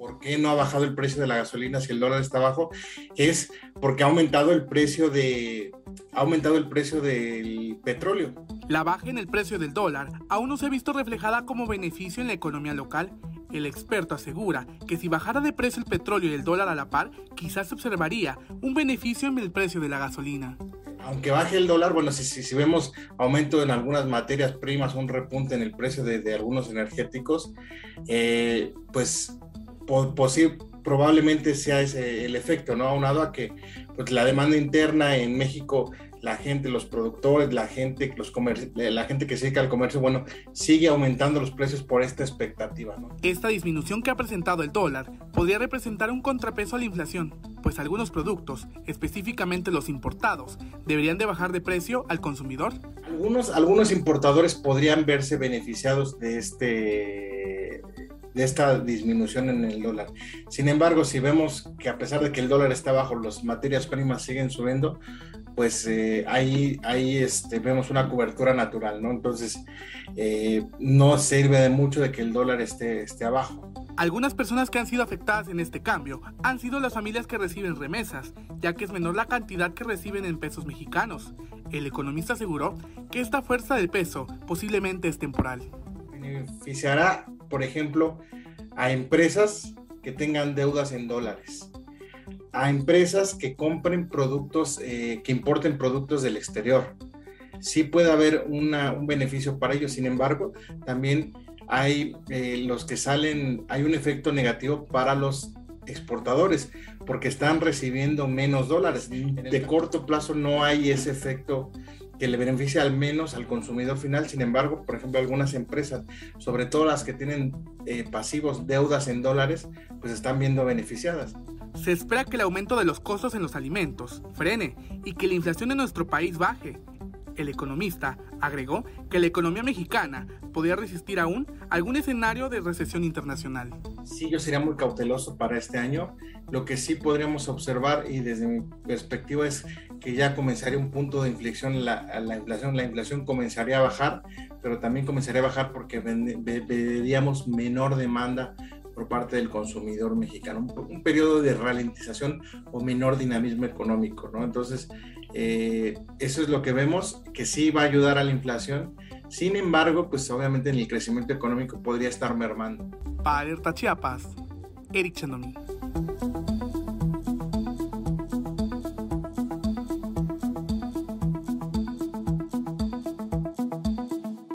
por qué no ha bajado el precio de la gasolina si el dólar está bajo, es porque ha aumentado el precio de ha aumentado el precio del petróleo. La baja en el precio del dólar aún no se ha visto reflejada como beneficio en la economía local. El experto asegura que si bajara de precio el petróleo y el dólar a la par, quizás se observaría un beneficio en el precio de la gasolina aunque baje el dólar, bueno, si, si, vemos aumento en algunas materias primas, un repunte en el precio de, algunos energéticos, eh, pues probablemente sea ese el efecto, ¿no? Aunado a que pues, la demanda interna en México, la gente, los productores, la gente, los la gente que se dedica al comercio, bueno, sigue aumentando los precios por esta expectativa, ¿no? Esta disminución que ha presentado el dólar podría representar un contrapeso a la inflación, pues algunos productos, específicamente los importados, deberían de bajar de precio al consumidor. Algunos, algunos importadores podrían verse beneficiados de este de esta disminución en el dólar. Sin embargo, si vemos que a pesar de que el dólar está bajo, las materias primas siguen subiendo, pues eh, ahí, ahí este, vemos una cobertura natural, ¿no? Entonces, eh, no sirve de mucho de que el dólar esté, esté abajo. Algunas personas que han sido afectadas en este cambio han sido las familias que reciben remesas, ya que es menor la cantidad que reciben en pesos mexicanos. El economista aseguró que esta fuerza del peso posiblemente es temporal. Beneficiará por ejemplo, a empresas que tengan deudas en dólares, a empresas que compren productos, eh, que importen productos del exterior. Sí puede haber un beneficio para ellos, sin embargo, también hay eh, los que salen, hay un efecto negativo para los exportadores porque están recibiendo menos dólares. De corto plazo no hay ese efecto que le beneficia al menos al consumidor final. Sin embargo, por ejemplo, algunas empresas, sobre todo las que tienen eh, pasivos, deudas en dólares, pues están viendo beneficiadas. Se espera que el aumento de los costos en los alimentos frene y que la inflación en nuestro país baje. El economista agregó que la economía mexicana podría resistir aún algún escenario de recesión internacional. Sí, yo sería muy cauteloso para este año. Lo que sí podríamos observar y desde mi perspectiva es que ya comenzaría un punto de inflexión la, la inflación. La inflación comenzaría a bajar, pero también comenzaría a bajar porque veríamos menor demanda por parte del consumidor mexicano, un, periodo de ralentización o menor dinamismo económico, ¿no? Entonces, eh, eso es lo que vemos, que sí va a ayudar a la inflación, sin embargo, pues obviamente en el crecimiento económico podría estar mermando. Para Alerta Chiapas, Eric.